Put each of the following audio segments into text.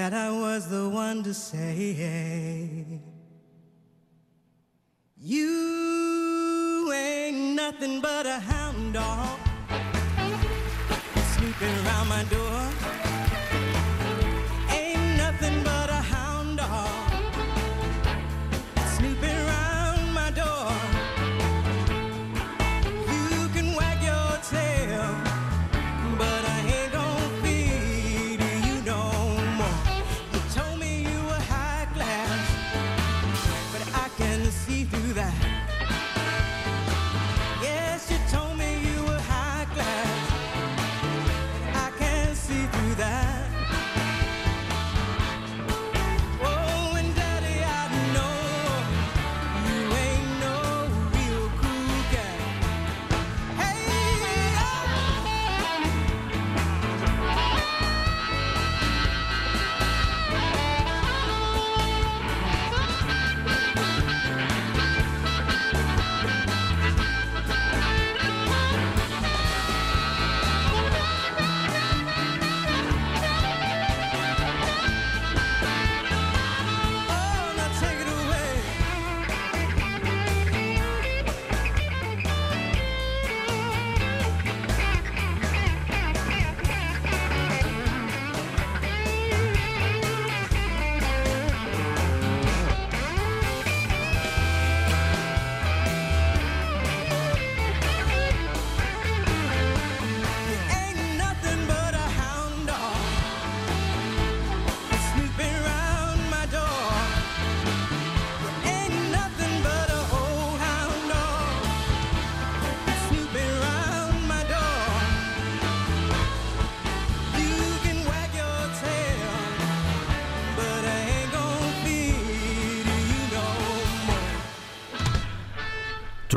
that I was the one to say, hey, You ain't nothing but a hound dog snooping around my door.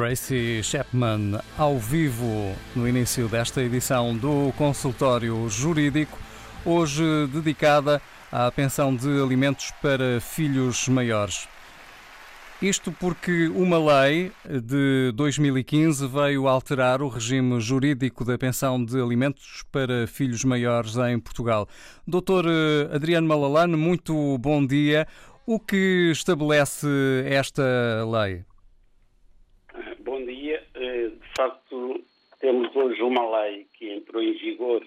Tracy Chapman ao vivo no início desta edição do Consultório Jurídico, hoje dedicada à pensão de alimentos para filhos maiores. Isto porque uma lei de 2015 veio alterar o regime jurídico da pensão de alimentos para filhos maiores em Portugal. Doutor eh, Adriano Malalane, muito bom dia. O que estabelece esta lei? Facto, temos hoje uma lei que entrou em vigor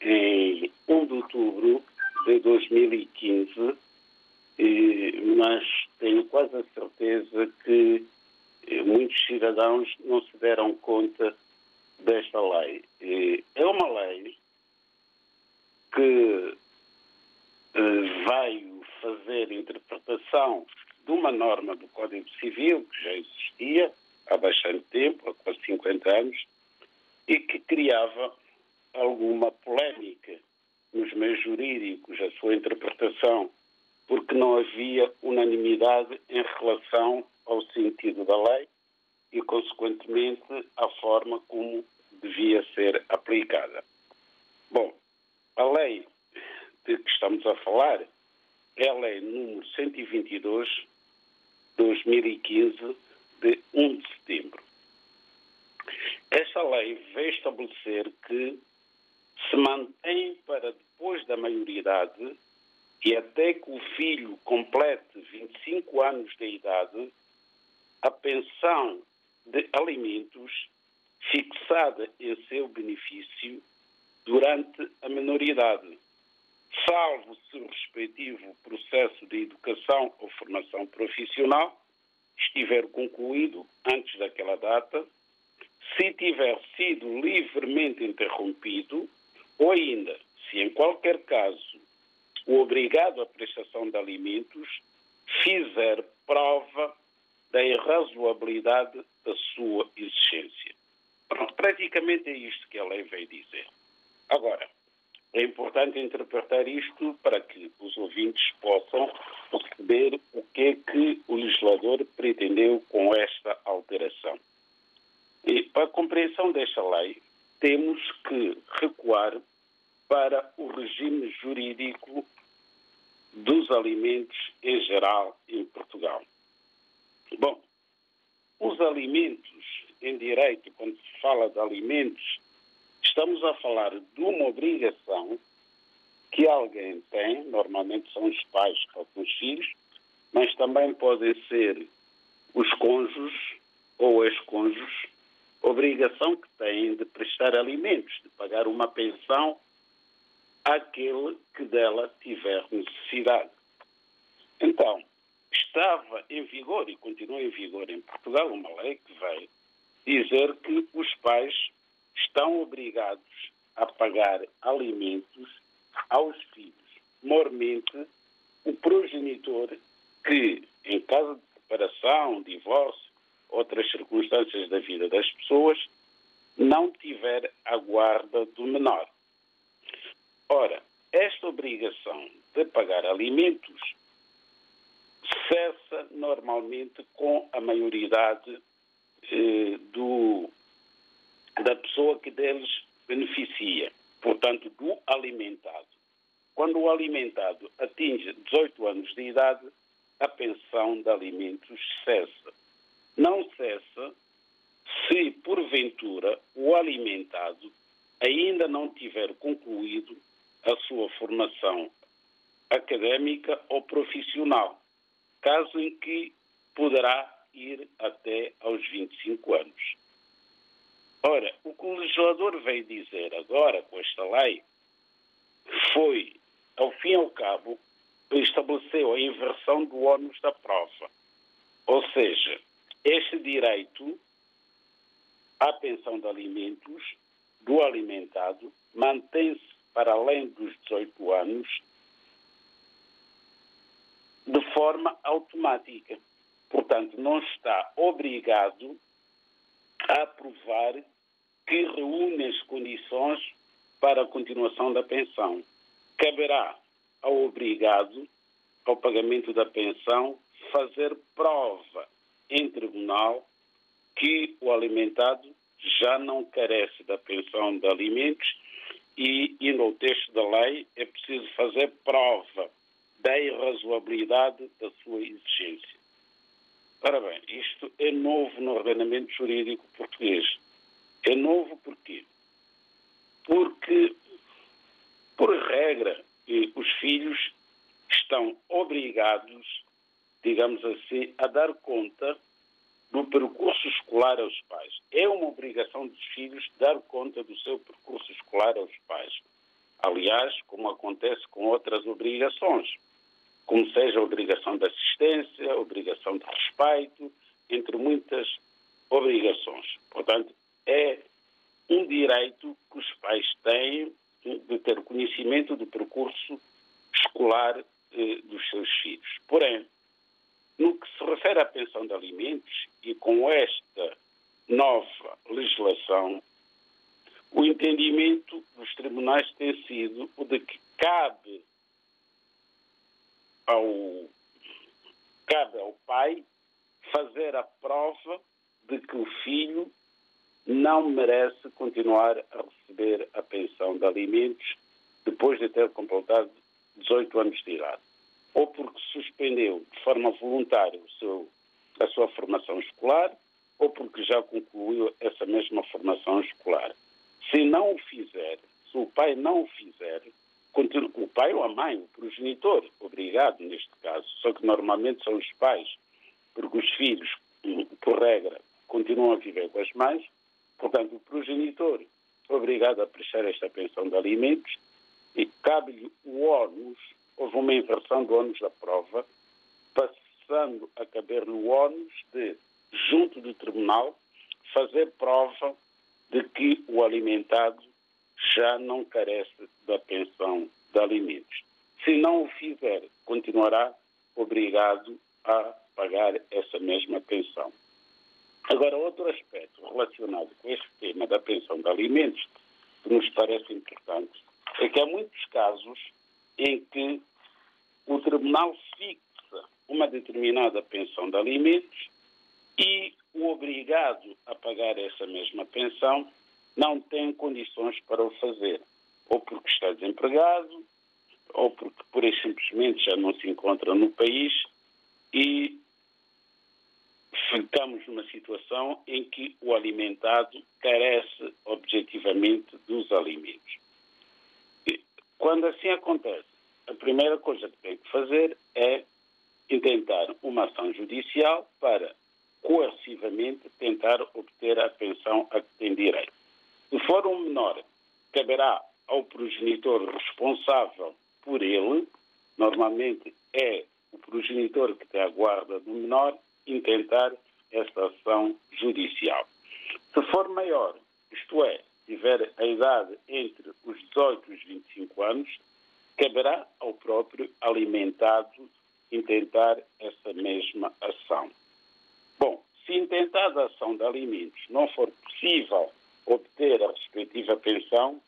em 1 de outubro de 2015, mas tenho quase a certeza que eh, muitos cidadãos não se deram conta desta lei. É uma lei que eh, veio fazer interpretação de uma norma do Código Civil que já existia, há bastante tempo, há quase 50 anos, e que criava alguma polémica nos meios jurídicos, a sua interpretação, porque não havia unanimidade em relação ao sentido da lei e, consequentemente, à forma como devia ser aplicada. Bom, a lei de que estamos a falar é a lei número 122 de 2015 de 1 de setembro. Esta lei veio estabelecer que se mantém para depois da maioridade e até que o filho complete 25 anos de idade a pensão de alimentos fixada em seu benefício durante a menoridade, salvo se o respectivo processo de educação ou formação profissional estiver concluído antes daquela data, se tiver sido livremente interrompido, ou ainda, se em qualquer caso o obrigado à prestação de alimentos fizer prova da irrazoabilidade da sua existência. Pronto, praticamente é isto que a lei veio dizer. Agora, é importante interpretar isto para que os ouvintes possam perceber o que é que o legislador pretendeu com esta alteração. E para a compreensão desta lei, temos que recuar para o regime jurídico dos alimentos em geral em Portugal. Bom, os alimentos em direito, quando se fala de alimentos, estamos a falar de uma obrigação que alguém tem, normalmente são os pais com os filhos, mas também podem ser os cônjuges ou ex-cônjuges, obrigação que têm de prestar alimentos, de pagar uma pensão àquele que dela tiver necessidade. Então, estava em vigor e continua em vigor em Portugal uma lei que vai dizer que os pais estão obrigados a pagar alimentos aos filhos. Mormente, o progenitor que, em caso de separação, divórcio, outras circunstâncias da vida das pessoas, não tiver a guarda do menor. Ora, esta obrigação de pagar alimentos cessa normalmente com a maioridade eh, do, da pessoa que deles beneficia, portanto, do alimentado. Quando o alimentado atinge 18 anos de idade, a pensão de alimentos cessa. Não cessa se, porventura, o alimentado ainda não tiver concluído a sua formação académica ou profissional, caso em que poderá ir até aos 25 anos. Ora, o que o legislador veio dizer agora com esta lei foi, ao fim e ao cabo, estabeleceu a inversão do ônus da prova. Ou seja, este direito à pensão de alimentos do alimentado mantém-se para além dos 18 anos de forma automática. Portanto, não está obrigado a provar que reúne as condições para a continuação da pensão. Caberá ao obrigado ao pagamento da pensão fazer prova em tribunal que o alimentado já não carece da pensão de alimentos e, indo ao texto da lei, é preciso fazer prova da irrazoabilidade da sua exigência. Ora bem, isto é novo no ordenamento jurídico português. É novo porquê? Porque, por regra, os filhos estão obrigados, digamos assim, a dar conta do percurso escolar aos pais. É uma obrigação dos filhos dar conta do seu percurso escolar aos pais. Aliás, como acontece com outras obrigações como seja obrigação de assistência, obrigação de respeito, entre muitas obrigações. Portanto, é um direito que os pais têm de ter conhecimento do percurso escolar eh, dos seus filhos. Porém, no que se refere à pensão de alimentos, e com esta nova legislação, o entendimento dos tribunais tem sido o de que cabe ao, cabe ao pai fazer a prova de que o filho não merece continuar a receber a pensão de alimentos depois de ter completado 18 anos de idade, ou porque suspendeu de forma voluntária seu, a sua formação escolar, ou porque já concluiu essa mesma formação escolar. Se não o fizer, se o pai não o fizer, o pai ou a mãe, o progenitor, obrigado neste caso, só que normalmente são os pais, porque os filhos, por regra, continuam a viver com as mães, portanto, o progenitor obrigado a prestar esta pensão de alimentos e cabe-lhe o ônus, houve uma inversão do ônus da prova, passando a caber-lhe o ônus de, junto do tribunal, fazer prova de que o alimentado já não carece da pensão de alimentos. Se não o fizer, continuará obrigado a pagar essa mesma pensão. Agora, outro aspecto relacionado com este tema da pensão de alimentos, que nos parece importante, é que há muitos casos em que o tribunal fixa uma determinada pensão de alimentos e o obrigado a pagar essa mesma pensão não tem condições para o fazer, ou porque está desempregado, ou porque por e simplesmente já não se encontra no país e ficamos numa situação em que o alimentado carece objetivamente dos alimentos. E, quando assim acontece, a primeira coisa que tem que fazer é intentar uma ação judicial para coercivamente tentar obter a pensão a que tem direito. Se for um menor, caberá ao progenitor responsável por ele, normalmente é o progenitor que tem a guarda do menor, intentar esta ação judicial. Se for maior, isto é, tiver a idade entre os 18 e os 25 anos, caberá ao próprio alimentado intentar essa mesma ação. Bom, se intentada a ação de alimentos não for possível obter a respectiva pensão,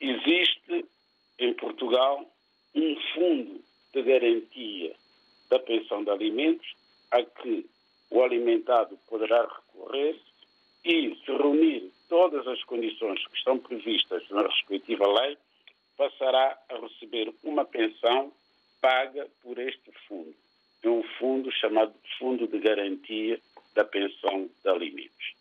existe em Portugal um fundo de garantia da pensão de alimentos a que o alimentado poderá recorrer e, se reunir todas as condições que estão previstas na respectiva lei, passará a receber uma pensão paga por este fundo. É um fundo chamado Fundo de Garantia da Pensão de Alimentos.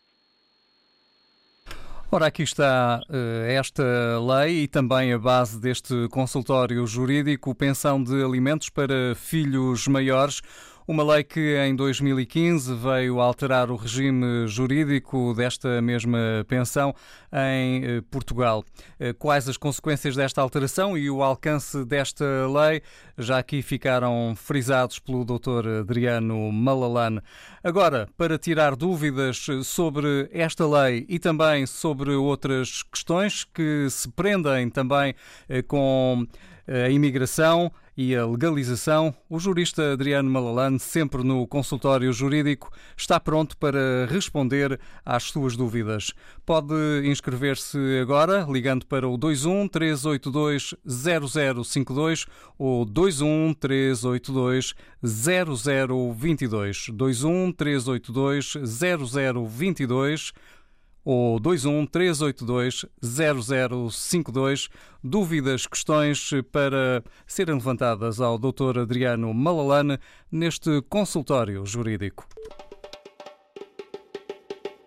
Ora, aqui está uh, esta lei e também a base deste consultório jurídico, pensão de alimentos para filhos maiores. Uma lei que em 2015 veio alterar o regime jurídico desta mesma pensão em eh, Portugal. Eh, quais as consequências desta alteração e o alcance desta lei já aqui ficaram frisados pelo Dr. Adriano Malalane. Agora, para tirar dúvidas sobre esta lei e também sobre outras questões que se prendem também eh, com a imigração e a legalização, o jurista Adriano Malalane, sempre no consultório jurídico, está pronto para responder às suas dúvidas. Pode inscrever-se agora ligando para o 21 382 0052 ou 21 382 0022. 21 382 0022 ou 21 382 0052. Dúvidas, questões para serem levantadas ao Dr. Adriano Malalane neste consultório jurídico.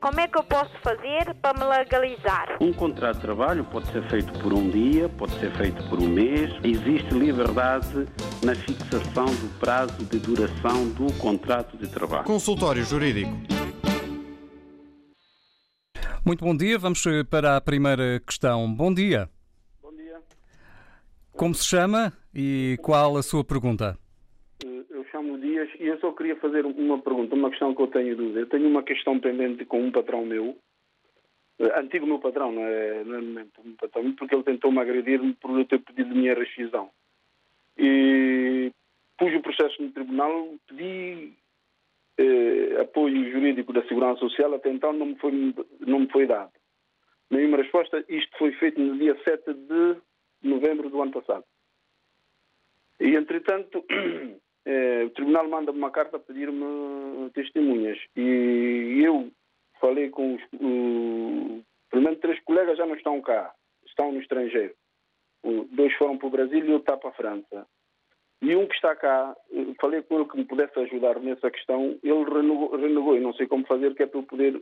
Como é que eu posso fazer para me legalizar? Um contrato de trabalho pode ser feito por um dia, pode ser feito por um mês. Existe liberdade na fixação do prazo de duração do contrato de trabalho. Consultório Jurídico. Muito bom dia, vamos eh, para a primeira questão. Bom dia. Bom dia. Como se chama e qual a sua pergunta? E eu só queria fazer uma pergunta, uma questão que eu tenho dúvida. Eu tenho uma questão pendente com um patrão meu, eh, antigo meu patrão, não é, não é patrão, porque ele tentou-me agredir-me por eu ter pedido minha rescisão. E pus o processo no tribunal, pedi eh, apoio jurídico da Segurança Social, até então não me foi, não me foi dado. Nenhuma resposta. Isto foi feito no dia 7 de novembro do ano passado. E, entretanto, o Tribunal manda-me uma carta a pedir-me testemunhas. E eu falei com os. Pelo menos três colegas já não estão cá, estão no estrangeiro. Uh, dois foram para o Brasil e outro está para a França. E um que está cá, falei com ele que me pudesse ajudar nessa questão, ele renegou, renegou e não sei como fazer, que é para eu poder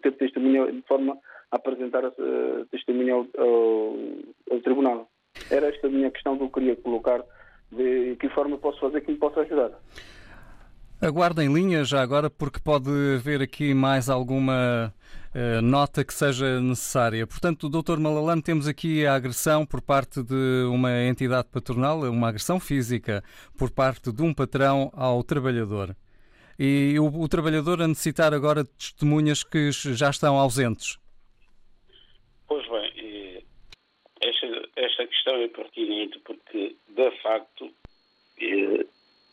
ter testemunha de forma a apresentar essa testemunha ao, ao, ao, tribunal. Era esta a minha questão que eu queria colocar, de que forma posso fazer que me possa ajudar. Aguarda em linha já agora, porque pode haver aqui mais alguma uh, nota que seja necessária. Portanto, Dr. Malalane, temos aqui a agressão por parte de uma entidade patronal, uma agressão física por parte de um patrão ao trabalhador. E o, o trabalhador a necessitar agora de testemunhas que já estão ausentes. Pois bem, esta, questão é pertinente porque, de facto,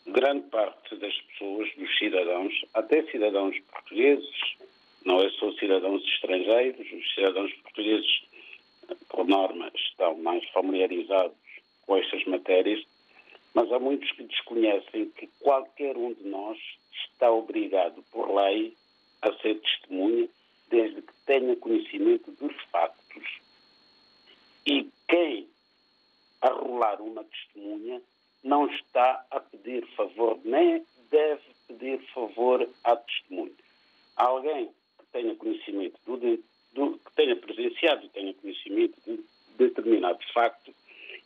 grande parte das pessoas, dos cidadãos, até cidadãos portugueses, não é só cidadãos estrangeiros, os cidadãos portugueses, por norma, estão mais familiarizados com estas matérias, mas há muitos que desconhecem que qualquer um de nós está obrigado por lei a ser testemunha desde que tenha conhecimento dos factos. E quem arrolar uma testemunha não está a pedir favor, nem deve pedir favor à testemunha. Alguém que tenha conhecimento do, do que tenha presenciado e tenha conhecimento de determinado facto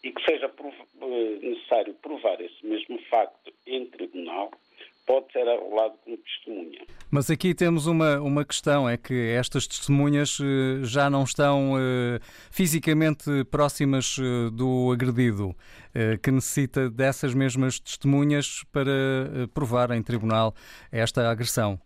e que seja eh, necessário provar esse mesmo facto em tribunal, pode ser arrolado como testemunha. Mas aqui temos uma, uma questão, é que estas testemunhas eh, já não estão uh, fisicamente próximas uh, do agredido, que necessita dessas mesmas testemunhas para provar em tribunal esta agressão.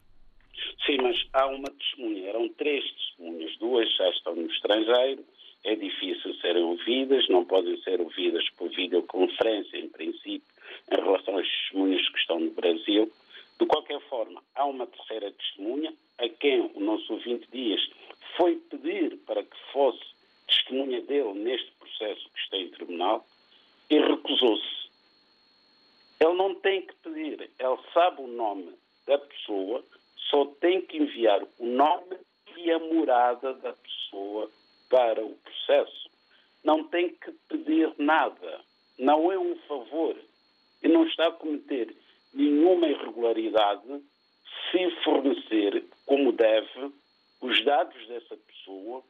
Sim, mas há uma testemunha, eram três testemunhas, duas já estão no estrangeiro, é difícil serem ouvidas, não podem ser ouvidas por videoconferência, em princípio, em relação às testemunhas que estão no Brasil. De qualquer forma, há uma terceira testemunha a quem o nosso ouvinte Dias foi pedir para que fosse testemunha dele neste processo que está em tribunal e recusou-se. Ele não tem que pedir, ele sabe o nome da pessoa, só tem que enviar o nome e a morada da pessoa para o processo. Não tem que pedir nada. Não é um favor e não está a cometer nenhuma irregularidade se fornecer, como deve, os dados dessa pessoa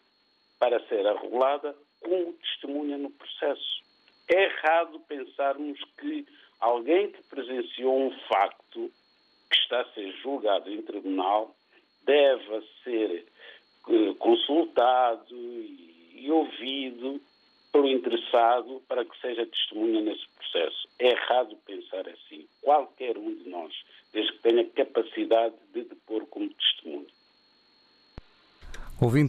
para ser arregulada como testemunha no processo. É errado pensarmos que alguém que presenciou um facto que está a ser julgado em tribunal deve ser eh, consultado e ouvido pelo interessado para que seja testemunha nesse processo. É errado pensar assim. Qualquer um de nós, desde que tenha capacidade de depor como testemunho.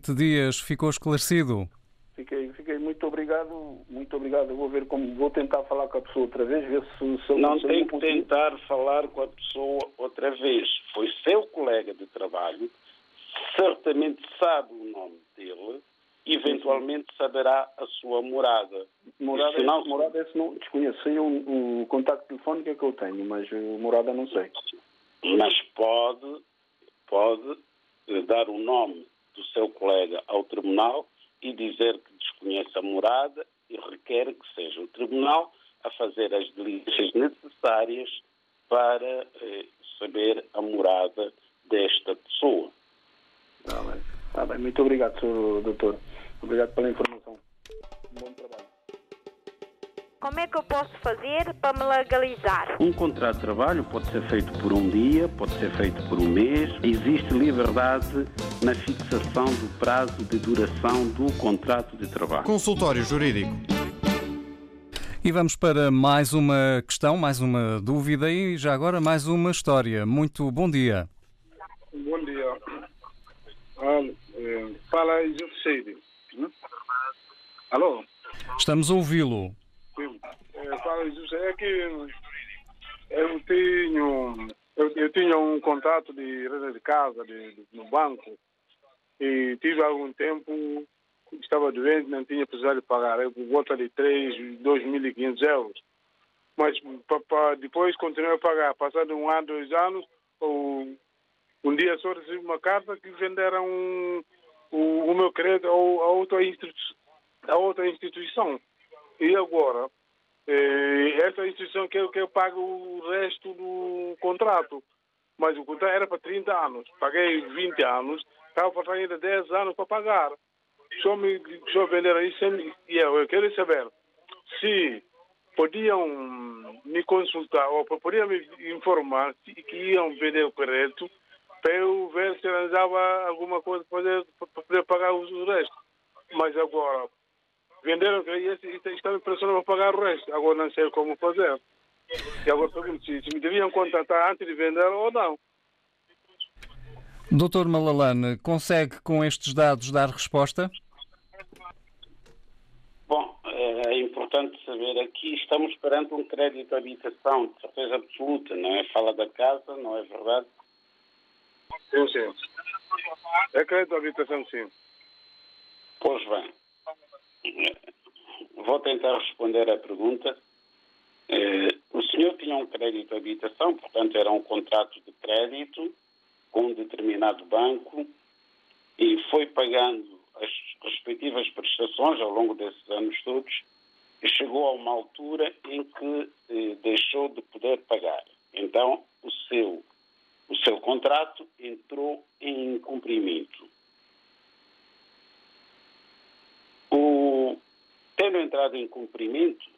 Ouvinte Dias, ficou esclarecido? Fiquei, fiquei muito obrigado, muito obrigado. Eu vou ver como vou tentar falar com a pessoa outra vez, ver se, se não se tem que tentar falar com a pessoa outra vez. Foi seu colega de trabalho, certamente sabe o nome dele eventualmente saberá a sua morada. Morada, não... esse, morada esse não desconheço. Sei o, o contacto telefónico é que eu tenho, mas morada não sei. Mas pode, pode dar o nome do seu colega ao tribunal e dizer que desconhece a morada e requer que seja o tribunal a fazer as diligências necessárias para eh, saber a morada desta pessoa. Tá bem. Tá bem. Muito obrigado, doutor. Obrigado pela informação. Bom trabalho. Como é que eu posso fazer para me legalizar? Um contrato de trabalho pode ser feito por um dia, pode ser feito por um mês. Existe liberdade na fixação do prazo de duração do contrato de trabalho. Consultório Jurídico. E vamos para mais uma questão, mais uma dúvida e já agora mais uma história. Muito bom dia. Bom dia. Eh, fala José Hum? Alô? Estamos a ouvi-lo. Fala, José, é que eu tenho, eu, eu tinha um contrato de renda de casa de, de, no banco e tive algum tempo, estava doente, não tinha precisado pagar, eu volta de 3, 2.500 euros. Mas depois continuei a pagar. Passado um ano, dois anos, um, um dia só recebi uma carta que venderam um, o, o meu crédito a, a outra instituição. E agora, eh, essa instituição quer que eu pague o resto do contrato. Mas o contrato era para 30 anos. Paguei 20 anos, estava para ainda 10 anos para pagar. Só me só vender isso e eu, eu quero saber se podiam me consultar ou podiam me informar que iam vender o crédito para eu ver se arranjava alguma coisa para poder, para poder pagar o resto. Mas agora, venderam e estão pressionando para pagar o resto. Agora não sei como fazer. E agora pergunto se, se me deviam contratar antes de vender ou não. Doutor Malalane, consegue com estes dados dar resposta? Bom, é importante saber aqui, estamos perante um crédito de habitação, de certeza absoluta, não é? Fala da casa, não é verdade? Sim, sim. É crédito de habitação, sim. Pois bem. Vou tentar responder à pergunta. Eh, o senhor tinha um crédito de habitação, portanto era um contrato de crédito com um determinado banco e foi pagando as respectivas prestações ao longo desses anos todos e chegou a uma altura em que eh, deixou de poder pagar. Então o seu o seu contrato entrou em incumprimento. O, tendo entrado em cumprimento,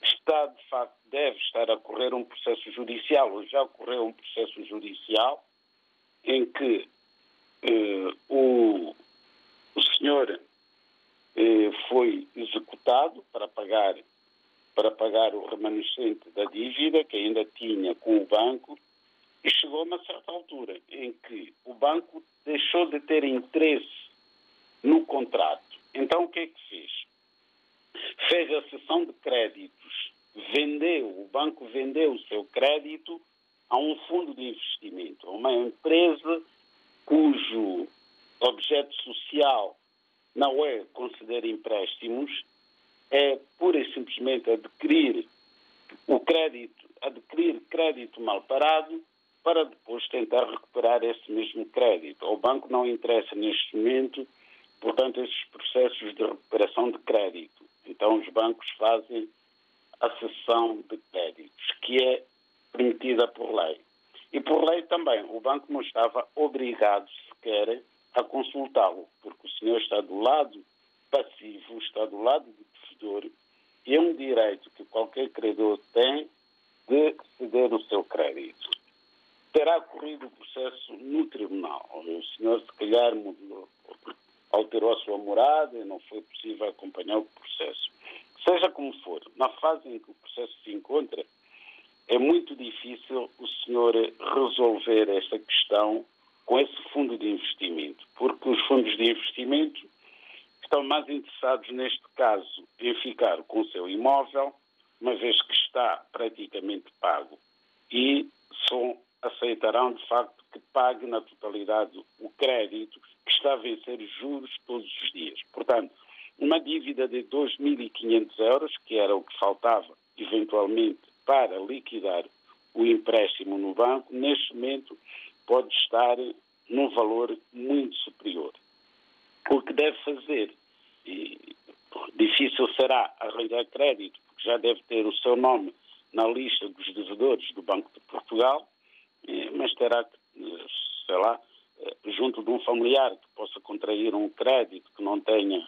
está de facto deve estar a correr um processo judicial, ou já ocorreu um processo judicial em que eh, o, o senhor eh, foi executado para pagar para pagar o remanescente da dívida que ainda tinha com o banco e chegou a uma certa altura em que o banco deixou de ter interesse no contrato. Então o que é que fez? Fez a cessão de créditos, vendeu, o banco vendeu o seu crédito a um fundo de investimento, a uma empresa cujo objeto social não é conceder empréstimos, é pura e simplesmente adquirir o crédito, adquirir crédito mal parado para depois tentar recuperar esse mesmo crédito. Ao banco não interessa neste momento, portanto, esses processos de recuperação de crédito. Então, os bancos fazem a cessão de créditos, que é permitida por lei. E por lei também, o banco não estava obrigado sequer a consultá-lo, porque o senhor está do lado passivo, está do lado do devedor, e é um direito que qualquer credor tem de ceder o seu crédito. Terá corrido o processo no tribunal. O senhor, se calhar, mudou, alterou a sua morada e não foi possível acompanhar o processo. Seja como for, na fase em que o processo se encontra, é muito difícil o senhor resolver esta questão com esse fundo de investimento, porque os fundos de investimento estão mais interessados, neste caso, em ficar com o seu imóvel, uma vez que está praticamente pago, e só aceitarão, de facto, que pague na totalidade o crédito que está a vencer juros todos os dias. Portanto, uma dívida de 2.500 euros, que era o que faltava, eventualmente, para liquidar o empréstimo no banco, neste momento pode estar num valor muito superior. O que deve fazer, e difícil será arranjar crédito, porque já deve ter o seu nome na lista dos devedores do Banco de Portugal, mas terá que, sei lá, junto de um familiar que possa contrair um crédito que não tenha,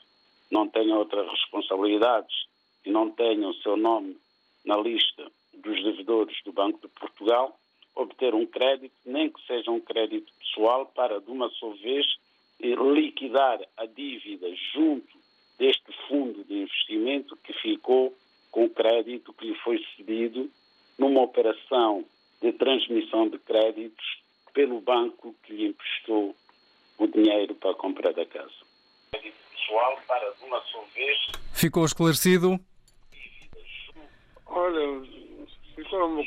não tenha outras responsabilidades e não tenha o seu nome na lista dos devedores do Banco de Portugal, obter um crédito, nem que seja um crédito pessoal, para de uma só vez liquidar a dívida junto deste fundo de investimento que ficou com o crédito que lhe foi cedido numa operação de transmissão de créditos pelo banco que lhe emprestou o dinheiro para a compra da casa. Pessoal para de uma só vez. Ficou esclarecido? Olha, ficou,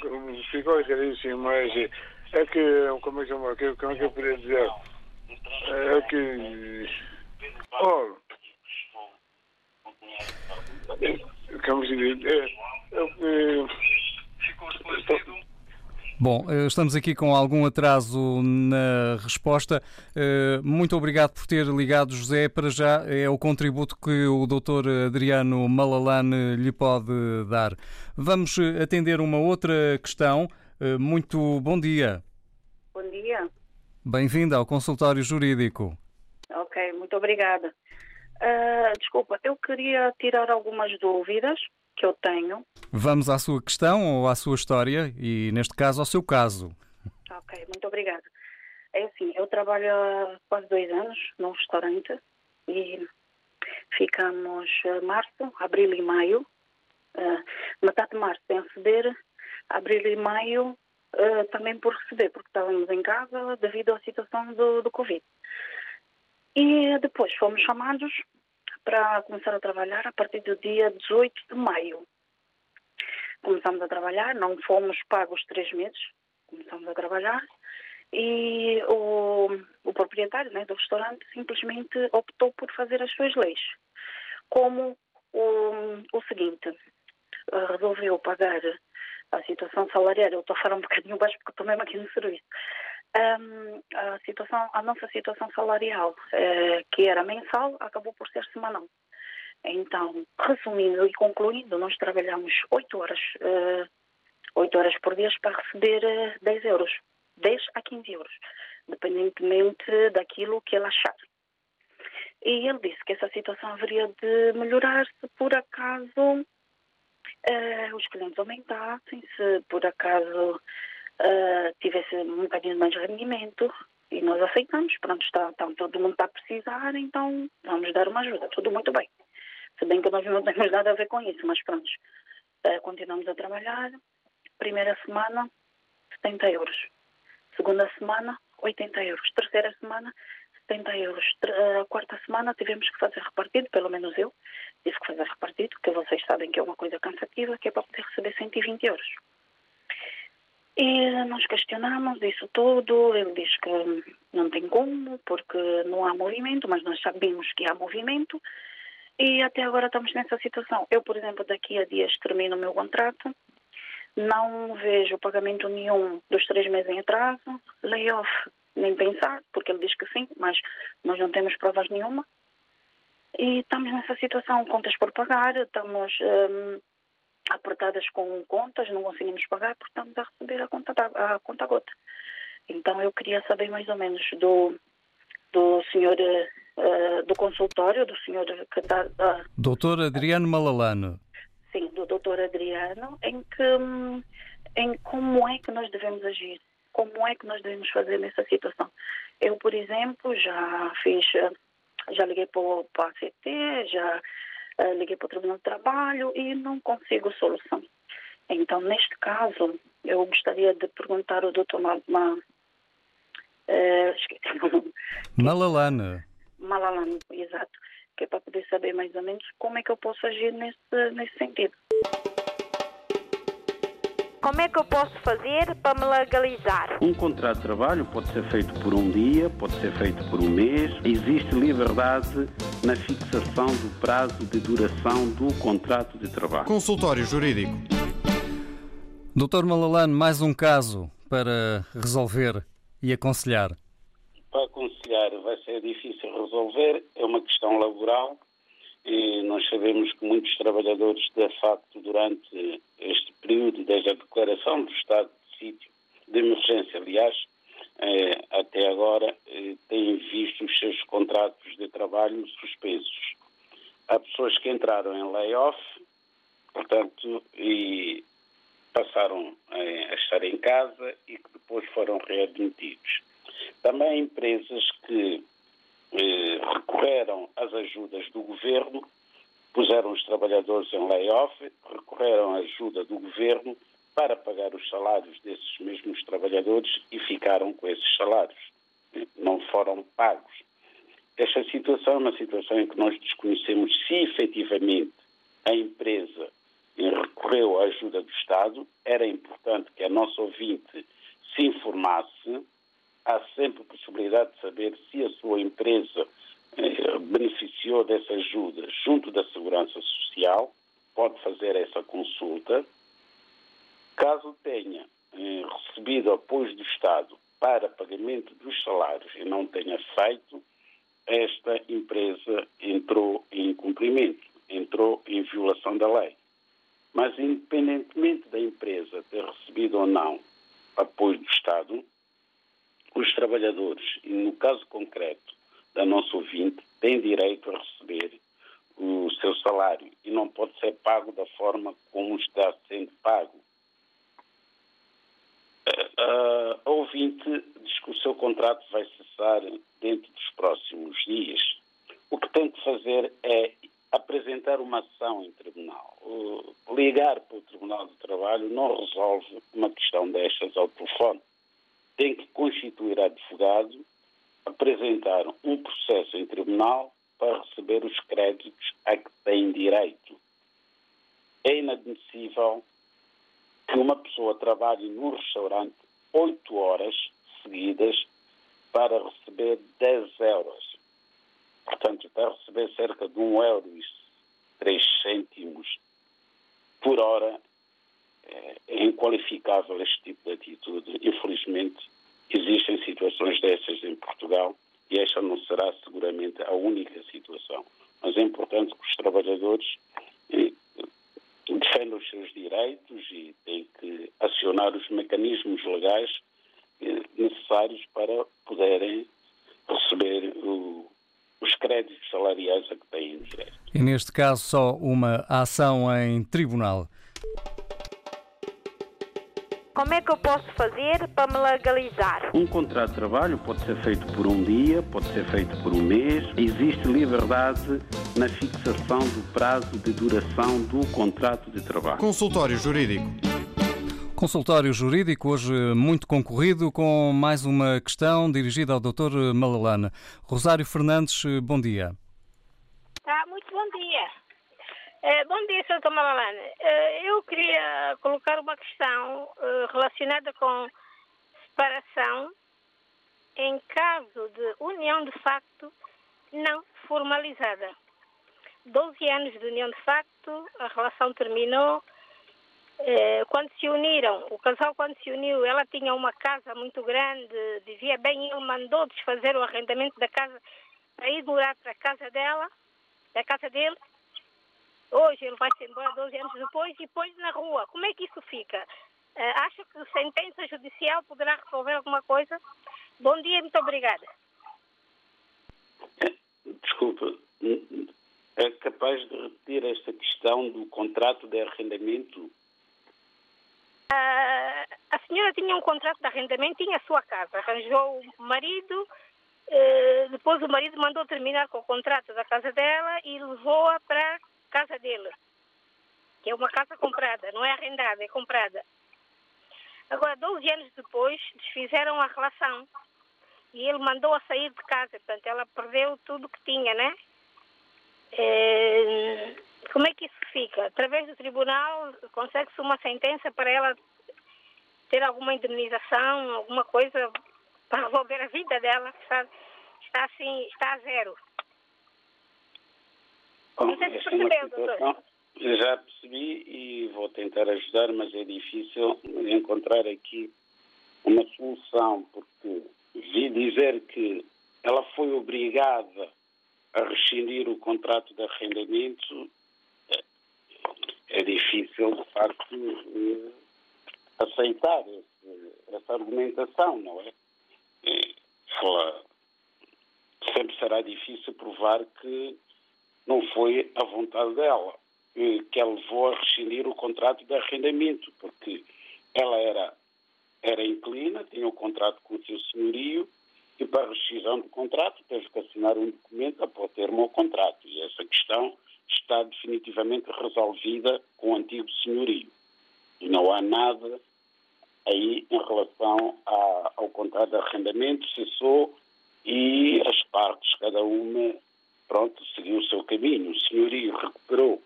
ficou claríssimo, mas é que, como é que, como é que, como é que eu poderia dizer? É que, oh, como se diz, é, é, ficou esclarecido. Bom, estamos aqui com algum atraso na resposta. Muito obrigado por ter ligado, José. Para já é o contributo que o Dr. Adriano Malalane lhe pode dar. Vamos atender uma outra questão. Muito bom dia. Bom dia. Bem-vinda ao consultório jurídico. Ok, muito obrigada. Uh, desculpa, eu queria tirar algumas dúvidas que eu tenho. Vamos à sua questão ou à sua história e, neste caso, ao seu caso. Ok, muito obrigada. É assim, eu trabalho há quase dois anos num restaurante e ficamos março, abril e maio. Uh, metade de março sem receber, abril e maio uh, também por receber, porque estávamos em casa devido à situação do, do Covid. E depois fomos chamados para começar a trabalhar a partir do dia 18 de maio. Começamos a trabalhar, não fomos pagos três meses, começamos a trabalhar e o, o proprietário né, do restaurante simplesmente optou por fazer as suas leis. Como o, o seguinte, resolveu pagar a situação salarial, eu estou a falar um bocadinho baixo porque estou mesmo aqui no serviço. A, situação, a nossa situação salarial, eh, que era mensal, acabou por ser semanal. Então, resumindo e concluindo, nós trabalhamos 8 horas, uh, 8 horas por dia para receber uh, 10 euros, 10 a 15 euros, dependentemente daquilo que ele achar. E ele disse que essa situação haveria de melhorar se por acaso uh, os clientes aumentassem, se por acaso uh, tivesse um bocadinho mais rendimento. E nós aceitamos, pronto, está, está, todo mundo está a precisar, então vamos dar uma ajuda, tudo muito bem. Se bem que nós não temos nada a ver com isso, mas pronto, uh, continuamos a trabalhar. Primeira semana, 70 euros. Segunda semana, 80 euros. Terceira semana, 70 euros. A quarta semana tivemos que fazer repartido, pelo menos eu tive que fazer repartido, que vocês sabem que é uma coisa cansativa, que é para poder receber 120 euros. E nós questionamos isso tudo, ele diz que não tem como, porque não há movimento, mas nós sabemos que há movimento, e até agora estamos nessa situação. Eu, por exemplo, daqui a dias termino o meu contrato, não vejo pagamento nenhum dos três meses em atraso, layoff nem pensar, porque ele diz que sim, mas nós não temos provas nenhuma. E estamos nessa situação, contas por pagar, estamos hum, apertadas com contas, não conseguimos pagar porque estamos a receber a conta, a conta gota. Então eu queria saber mais ou menos do, do senhor, uh, do consultório, do senhor que está... Uh, doutor Adriano Malalano. Sim, do doutor Adriano, em que, hum, em como é que nós devemos agir como é que nós devemos fazer nessa situação. Eu, por exemplo, já fiz, já liguei para, para a ACT, já liguei para o Tribunal de Trabalho e não consigo solução. Então, neste caso, eu gostaria de perguntar ao doutor Ma, Ma, uh, Malalana. Malalana, exato. Que é para poder saber mais ou menos como é que eu posso agir nesse, nesse sentido. Como é que eu posso fazer para me legalizar? Um contrato de trabalho pode ser feito por um dia, pode ser feito por um mês. Existe liberdade na fixação do prazo de duração do contrato de trabalho. Consultório Jurídico. Doutor Malalane, mais um caso para resolver e aconselhar. Para aconselhar vai ser difícil resolver, é uma questão laboral e nós sabemos que muitos trabalhadores, de facto, durante este período, desde a declaração do estado de sítio, de emergência, aliás, eh, até agora, eh, têm visto os seus contratos de trabalho suspensos. Há pessoas que entraram em layoff, portanto, e passaram eh, a estar em casa e que depois foram readmitidos. Também empresas que eh, recorreram às ajudas do governo, puseram os trabalhadores em layoff, recorreram à ajuda do governo para pagar os salários desses mesmos trabalhadores e ficaram com esses salários. Não foram pagos. Esta situação é uma situação em que nós desconhecemos se efetivamente a empresa recorreu à ajuda do Estado. Era importante que a nossa ouvinte se informasse há sempre possibilidade de saber se a sua empresa eh, beneficiou dessa ajuda junto da Segurança Social, pode fazer essa consulta. Caso tenha eh, recebido apoio do Estado para pagamento dos salários e não tenha feito, esta empresa entrou em cumprimento, entrou em violação da lei. Mas, independentemente da empresa ter recebido ou não apoio do Estado, trabalhadores, e no caso concreto da nossa ouvinte, têm direito a receber o seu salário e não pode ser pago da forma como está sendo pago. A ouvinte diz que o seu contrato vai cessar dentro dos próximos dias. O que tem que fazer é apresentar uma ação em tribunal. Ligar para o Tribunal do Trabalho não resolve uma questão destas ao telefone tem que constituir advogado, apresentar um processo em tribunal para receber os créditos a que tem direito. É inadmissível que uma pessoa trabalhe num restaurante oito horas seguidas para receber 10 euros. Portanto, está a receber cerca de um euro e três cêntimos por hora é, inqualificável este tipo de atitude. Infelizmente, existem situações dessas em Portugal e esta não será seguramente a única situação. Mas é importante que os trabalhadores eh, defendam os seus direitos e têm que acionar os mecanismos legais eh, necessários para poderem receber o, os créditos salariais a que têm direito. E neste caso, só uma ação em tribunal. Como é que eu posso fazer para me legalizar? Um contrato de trabalho pode ser feito por um dia, pode ser feito por um mês. Existe liberdade na fixação do prazo de duração do contrato de trabalho. Consultório Jurídico. Consultório Jurídico, hoje muito concorrido, com mais uma questão dirigida ao Dr. Malalane. Rosário Fernandes, bom dia. Tá, muito bom dia. É, bom dia, Sr. Malalane. É, eu queria colocar uma questão é, relacionada com separação em caso de união de facto não formalizada. 12 anos de união de facto, a relação terminou. Quando se uniram, o casal quando se uniu, ela tinha uma casa muito grande, vivia bem, ele mandou desfazer o arrendamento da casa para ir morar para a casa dela, da casa dele. Hoje ele vai-se embora 12 anos depois e depois na rua. Como é que isso fica? Uh, acha que a sentença judicial poderá resolver alguma coisa? Bom dia, muito obrigada. Desculpa, é capaz de repetir esta questão do contrato de arrendamento? Uh, a senhora tinha um contrato de arrendamento, tinha a sua casa, arranjou o marido, uh, depois o marido mandou terminar com o contrato da casa dela e levou-a para casa dele, que é uma casa comprada, não é arrendada, é comprada. Agora, 12 anos depois, desfizeram a relação e ele mandou-a sair de casa, portanto, ela perdeu tudo que tinha, né? É, como é que isso fica? Através do tribunal, consegue-se uma sentença para ela ter alguma indemnização, alguma coisa para resolver a vida dela, está, está assim, está a zero. Bom, não sei se percebeu, doutor. Já percebi e vou tentar ajudar, mas é difícil encontrar aqui uma solução, porque vi dizer que ela foi obrigada a rescindir o contrato de arrendamento. É, é difícil, de facto, aceitar esse, essa argumentação, não é? Ela sempre será difícil provar que não foi a vontade dela que a levou a rescindir o contrato de arrendamento, porque ela era, era inclina, tinha um contrato com o seu senhorio e para a rescisão do contrato teve que assinar um documento após termo ao contrato. E essa questão está definitivamente resolvida com o antigo senhorio. E não há nada aí em relação a, ao contrato de arrendamento, cessou e as partes, cada uma pronto, seguiu o seu caminho. O senhorio recuperou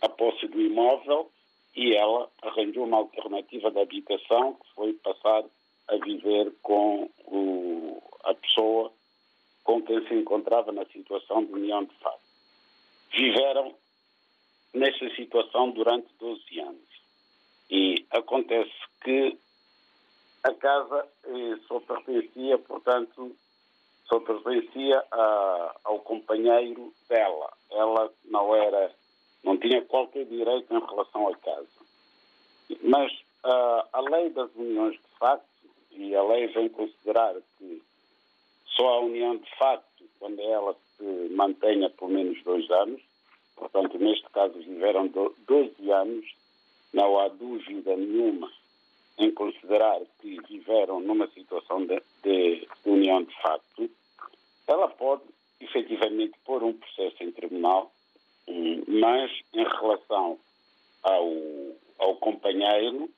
a posse do imóvel e ela arranjou uma alternativa de habitação que foi passar a viver com o, a pessoa com quem se encontrava na situação de união de fato. Viveram nesta situação durante 12 anos. E acontece que a casa eh, só pertencia, portanto, só pertencia a, ao companheiro dela. Ela não era, não tinha qualquer direito em relação à casa. Mas a, lei das uniões de facto, e a lei vem considerar que só a união de facto, quando ela se mantenha por menos dois anos, portanto, neste caso viveram 12 anos, não há dúvida nenhuma em considerar que viveram numa situação de, de união de facto, ela pode efetivamente pôr um processo em tribunal, hum, mas em relação ao, ao companheiro,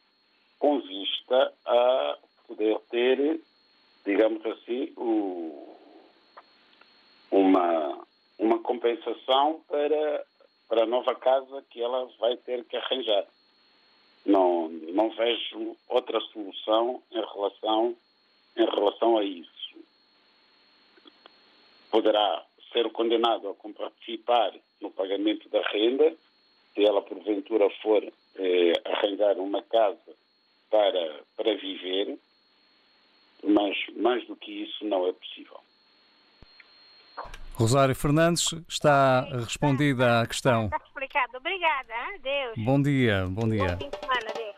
com vista a poder ter, digamos assim, o, uma, uma compensação para, para a nova casa que ela vai ter que arranjar. Não, não vejo outra solução em relação, em relação a isso. Poderá ser condenado a participar no pagamento da renda se ela porventura for eh, arranjar uma casa para, para viver, mas mais do que isso não é possível. Rosário Fernandes, está respondida à questão. Está explicado. Obrigada. hein? Deus. Bom dia, bom dia. Bom fim de semana. Deus.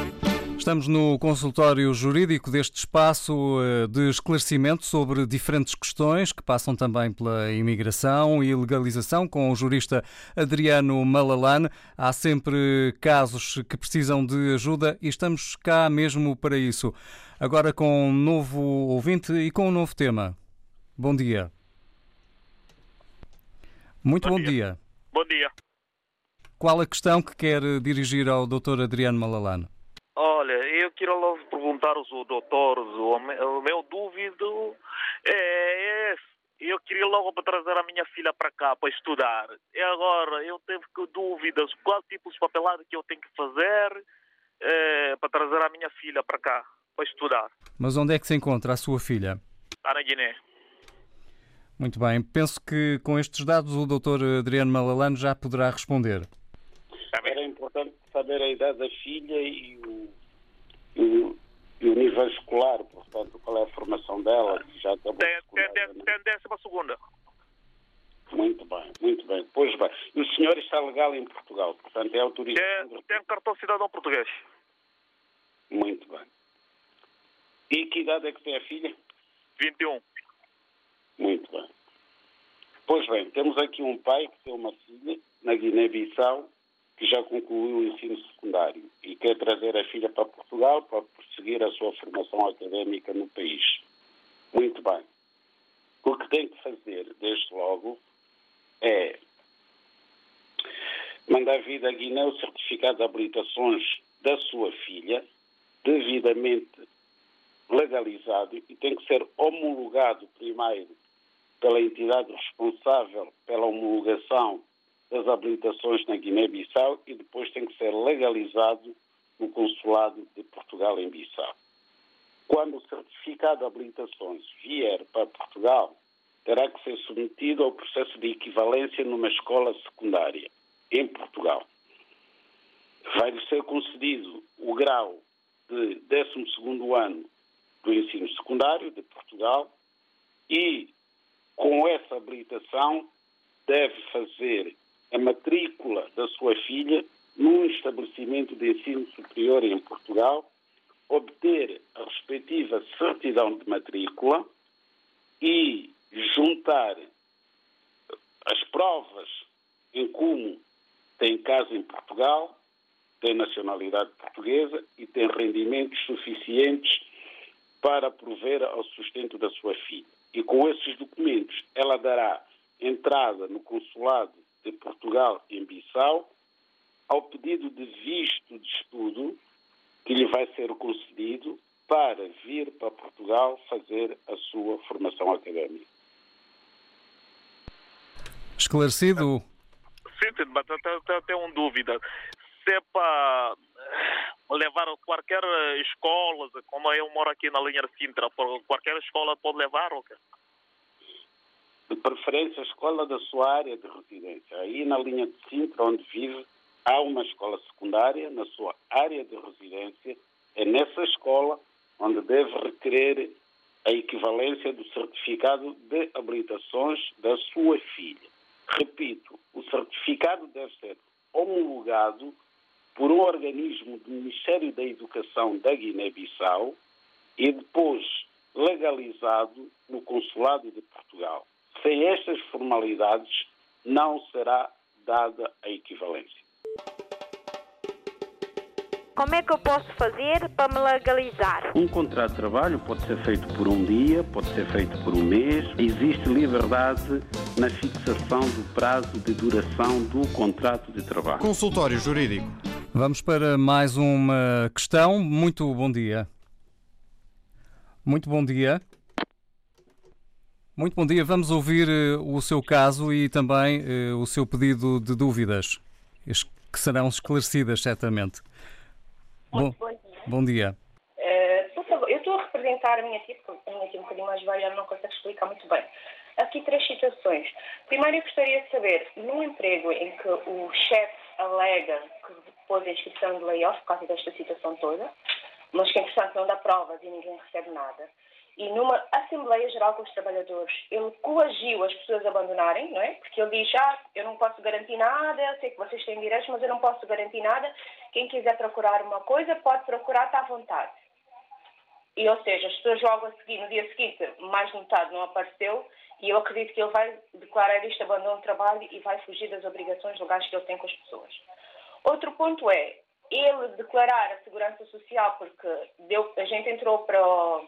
Estamos no consultório jurídico deste espaço eh, de esclarecimento sobre diferentes questões que passam também pela imigração e legalização com o jurista Adriano Malalane. Há sempre casos que precisam de ajuda e estamos cá mesmo para isso. Agora com um novo ouvinte e com um novo tema. Bom dia. Muito bom, Bom dia. dia. Bom dia. Qual a questão que quer dirigir ao Dr. Adriano Malalane? Olha, eu queria logo perguntar aos doutores, o, me- o meu dúvido é, é esse. Eu queria logo para trazer a minha filha para cá para estudar. E agora eu tenho dúvidas, qual tipo de papelada que eu tenho que fazer eh, para trazer a minha filha para cá para estudar. Mas onde é que se encontra a sua filha? Lá na Guiné. Muito bem. Penso que com estes dados o Dr. Adriano Malalane já poderá responder. Saber a idade da filha e o, e e o nível escolar, portanto, qual é a formação dela, se já acabou Tem, escolar, tem, né? tem décima segunda. Muito bem, muito bem. Pois bem. E o senhor está legal em Portugal, portanto, é autorização. Tem, de- tem cartão cidadão português. Muito bem. E que idade é que tem a filha? 21. Muito bem. Pois bem, temos aqui um pai que tem uma filha na Guiné-Bissau que já concluiu o ensino secundário e quer trazer a filha para Portugal para prosseguir a sua formação académica no país. Muito bem. O que tem que fazer, desde logo, é mandar vir da Guiné o certificado de habilitações da sua filha, devidamente legalizado e tem que ser homologado primeiro pela entidade responsável pela homologação das habilitações na Guiné-Bissau e depois tem que ser legalizado no Consulado de Portugal em Bissau. Quando o certificado de habilitações vier para Portugal, terá que ser submetido ao processo de equivalência numa escola secundária em Portugal. Vai-lhe ser concedido o grau de 12º ano do ensino secundário de Portugal e, com essa habilitação, deve fazer a matrícula da sua filha num estabelecimento de ensino superior em Portugal, obter a respectiva certidão de matrícula e juntar as provas em como tem casa em Portugal, tem nacionalidade portuguesa e tem rendimentos suficientes para prover ao sustento da sua filha. E com esses documentos, ela dará entrada no consulado de Portugal em Bissau ao pedido de visto de estudo que lhe vai ser concedido para vir para Portugal fazer a sua formação académica. Esclarecido? Sim, mas eu tenho- uma dúvida. Se é para levar a qualquer escola, como eu moro aqui na linha de Sintra, qualquer escola pode levar ou quê? De preferência, a escola da sua área de residência. Aí na linha de Sintra, onde vive, há uma escola secundária na sua área de residência. É nessa escola onde deve requerer a equivalência do certificado de habilitações da sua filha. Repito, o certificado deve ser homologado por um organismo do Ministério da Educação da Guiné-Bissau e depois legalizado no Consulado de Portugal. Sem estas formalidades, não será dada a equivalência. Como é que eu posso fazer para me legalizar? Um contrato de trabalho pode ser feito por um dia, pode ser feito por um mês. Existe liberdade na fixação do prazo de duração do contrato de trabalho. Consultório Jurídico. Vamos para mais uma questão. Muito bom dia. Muito bom dia. Muito bom dia. Vamos ouvir eh, o seu caso e também eh, o seu pedido de dúvidas. Que serão esclarecidas, certamente. Muito bom, dia. Bom dia. Uh, por favor, eu estou a representar a minha tia, porque a minha tia é um bocadinho mais velha, ela não consegue explicar muito bem. Aqui três situações. Primeiro, eu gostaria de saber, num emprego em que o chefe alega que pôs a inscrição de layoff por causa desta situação toda, mas que, entretanto, não dá provas e ninguém recebe nada, e numa Assembleia Geral com os Trabalhadores, ele coagiu as pessoas a abandonarem, não é? Porque ele diz, ah, eu não posso garantir nada, eu sei que vocês têm direitos, mas eu não posso garantir nada. Quem quiser procurar uma coisa, pode procurar, está à vontade. E, ou seja, as pessoas logo a seguir, no dia seguinte, mais de metade não apareceu, e eu acredito que ele vai declarar este abandono de trabalho e vai fugir das obrigações legais que ele tem com as pessoas. Outro ponto é, ele declarar a segurança social, porque deu, a gente entrou para o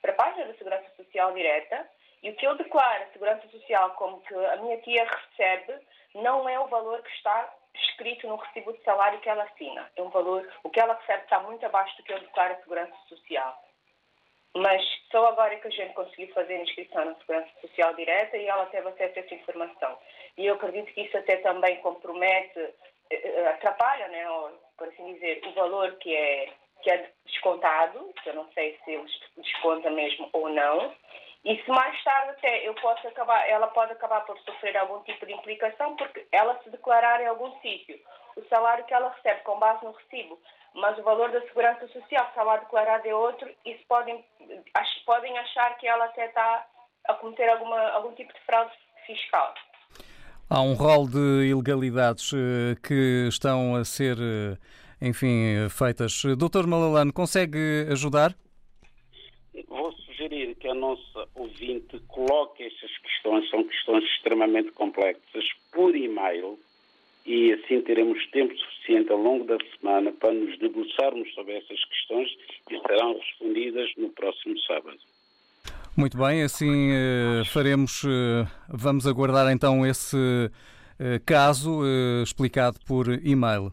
para a página da Segurança Social Direta e o que eu declaro a Segurança Social como que a minha tia recebe não é o valor que está escrito no recibo de salário que ela assina. É um valor, o que ela recebe está muito abaixo do que eu declaro a Segurança Social. Mas só agora é que a gente conseguiu fazer a inscrição na Segurança Social Direta e ela teve acesso a essa informação. E eu acredito que isso até também compromete, eh, eh, atrapalha, né, ou, por assim dizer, o valor que é que é descontado, que eu não sei se eles descontam mesmo ou não, e se mais tarde até eu posso acabar, ela pode acabar por sofrer algum tipo de implicação porque ela se declarar em algum sítio o salário que ela recebe com base no recibo, mas o valor da segurança social está lá declarado é outro, isso podem, podem achar que ela até está a cometer alguma, algum tipo de fraude fiscal. Há um rol de ilegalidades eh, que estão a ser eh, enfim, feitas. Doutor Malalano, consegue ajudar? Vou sugerir que a nossa ouvinte coloque estas questões, são questões extremamente complexas, por e-mail e assim teremos tempo suficiente ao longo da semana para nos debruçarmos sobre essas questões e serão respondidas no próximo sábado. Muito bem, assim eh, faremos. Eh, vamos aguardar então esse eh, caso explicado por e-mail.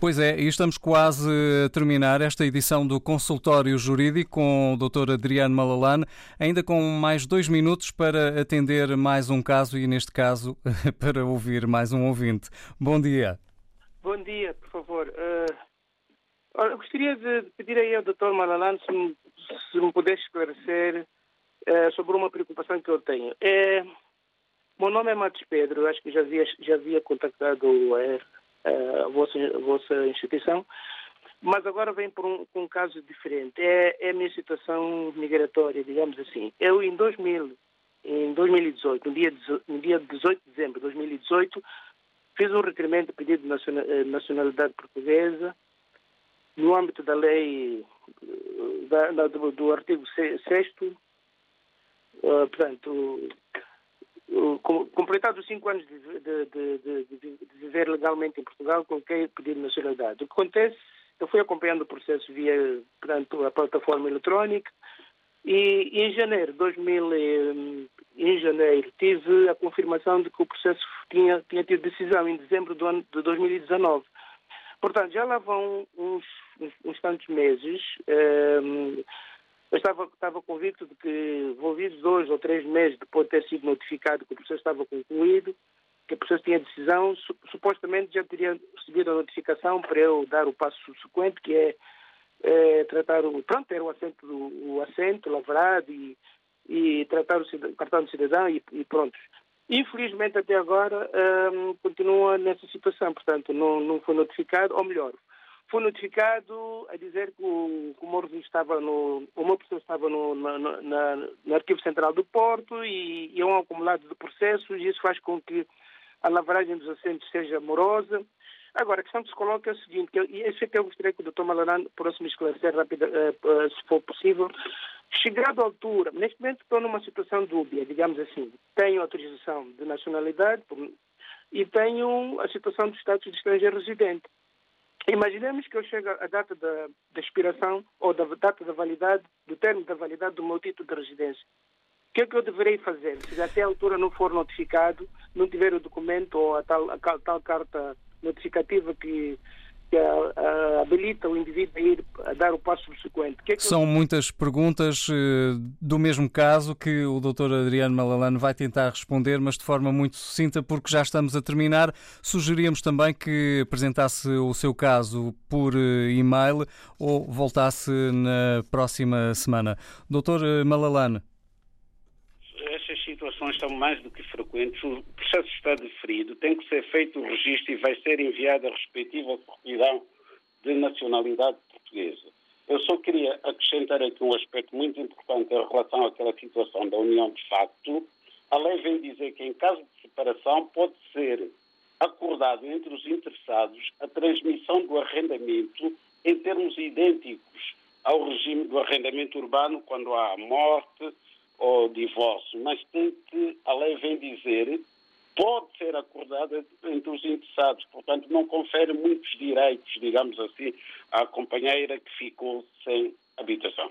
Pois é, e estamos quase a terminar esta edição do Consultório Jurídico com o Dr. Adriano Malalane, ainda com mais dois minutos para atender mais um caso e, neste caso, para ouvir mais um ouvinte. Bom dia. Bom dia, por favor. Uh, gostaria de pedir aí ao Dr. Malalane se me, se me pudesse esclarecer uh, sobre uma preocupação que eu tenho. É, meu nome é Matos Pedro, acho que já havia, já havia contactado uh, a vossa, a vossa instituição, mas agora vem por um, um caso diferente. É, é, a minha situação migratória, digamos assim. Eu, em 2000, em 2018, no dia, no dia 18 de dezembro de 2018, fiz um requerimento de pedido de eh, nacionalidade portuguesa no âmbito da lei da, da, do, do, artigo 6 uh, eh, portanto, completados cinco anos de, de, de, de, viver legalmente em Portugal, coloquei pedir nacionalidade. O que acontece, eu fui acompanhando o processo via portanto, a plataforma eletrónica e, em janeiro de 2000, em janeiro, tive a confirmação de que o processo tinha, tinha tido decisão em dezembro do ano de 2019. Portanto, já lá vão uns, uns, uns tantos meses. Um, eu estava, estava convicto de que, envolvidos dois ou três meses depois de ter sido notificado que o processo estava concluído, que o processo tinha decisão, su, supostamente já teria recebido a notificação para eu dar o passo subsequente, que é, é tratar o. Pronto, ter o assento, o assento lavrado e, e tratar o cartão de cidadão e, e pronto. Infelizmente, até agora, hum, continua nessa situação, portanto, não, não foi notificado, ou melhor, foi notificado a dizer que o, que o estava no, o meu processo estava no, na, na, no Arquivo Central do Porto e, e é um acumulado de processos e isso faz com que a lavragem dos assentos seja morosa. Agora, a questão que se coloca é a seguinte, que, e isso é que eu gostaria que o Dr. Malaran possa me esclarecer rápido, uh, uh, se for possível. Chegado à altura, neste momento estou numa situação dúbia, digamos assim. Tenho autorização de nacionalidade e tenho a situação do status de estrangeiro residente. Imaginemos que eu chego à data da, expiração ou da data da validade, do termo da validade do meu título de residência. O que é que eu deverei fazer? Se até a altura não for notificado, não tiver o documento ou a tal, a tal carta notificativa que que uh, habilita o indivíduo a ir a dar o passo subsequente. Que é que São eu... muitas perguntas uh, do mesmo caso que o Dr. Adriano Malalano vai tentar responder, mas de forma muito sucinta, porque já estamos a terminar. Sugeríamos também que apresentasse o seu caso por uh, e-mail ou voltasse na próxima semana. Dr. Malalane situações são mais do que frequentes. O processo está deferido, tem que ser feito o registro e vai ser enviado a respectiva certidão de nacionalidade portuguesa. Eu só queria acrescentar aqui um aspecto muito importante em relação àquela situação da união de facto. A lei vem dizer que, em caso de separação, pode ser acordado entre os interessados a transmissão do arrendamento em termos idênticos ao regime do arrendamento urbano quando há morte, ou divórcio, mas tem que, a lei vem dizer, pode ser acordada entre os interessados, portanto não confere muitos direitos, digamos assim, à companheira que ficou sem habitação.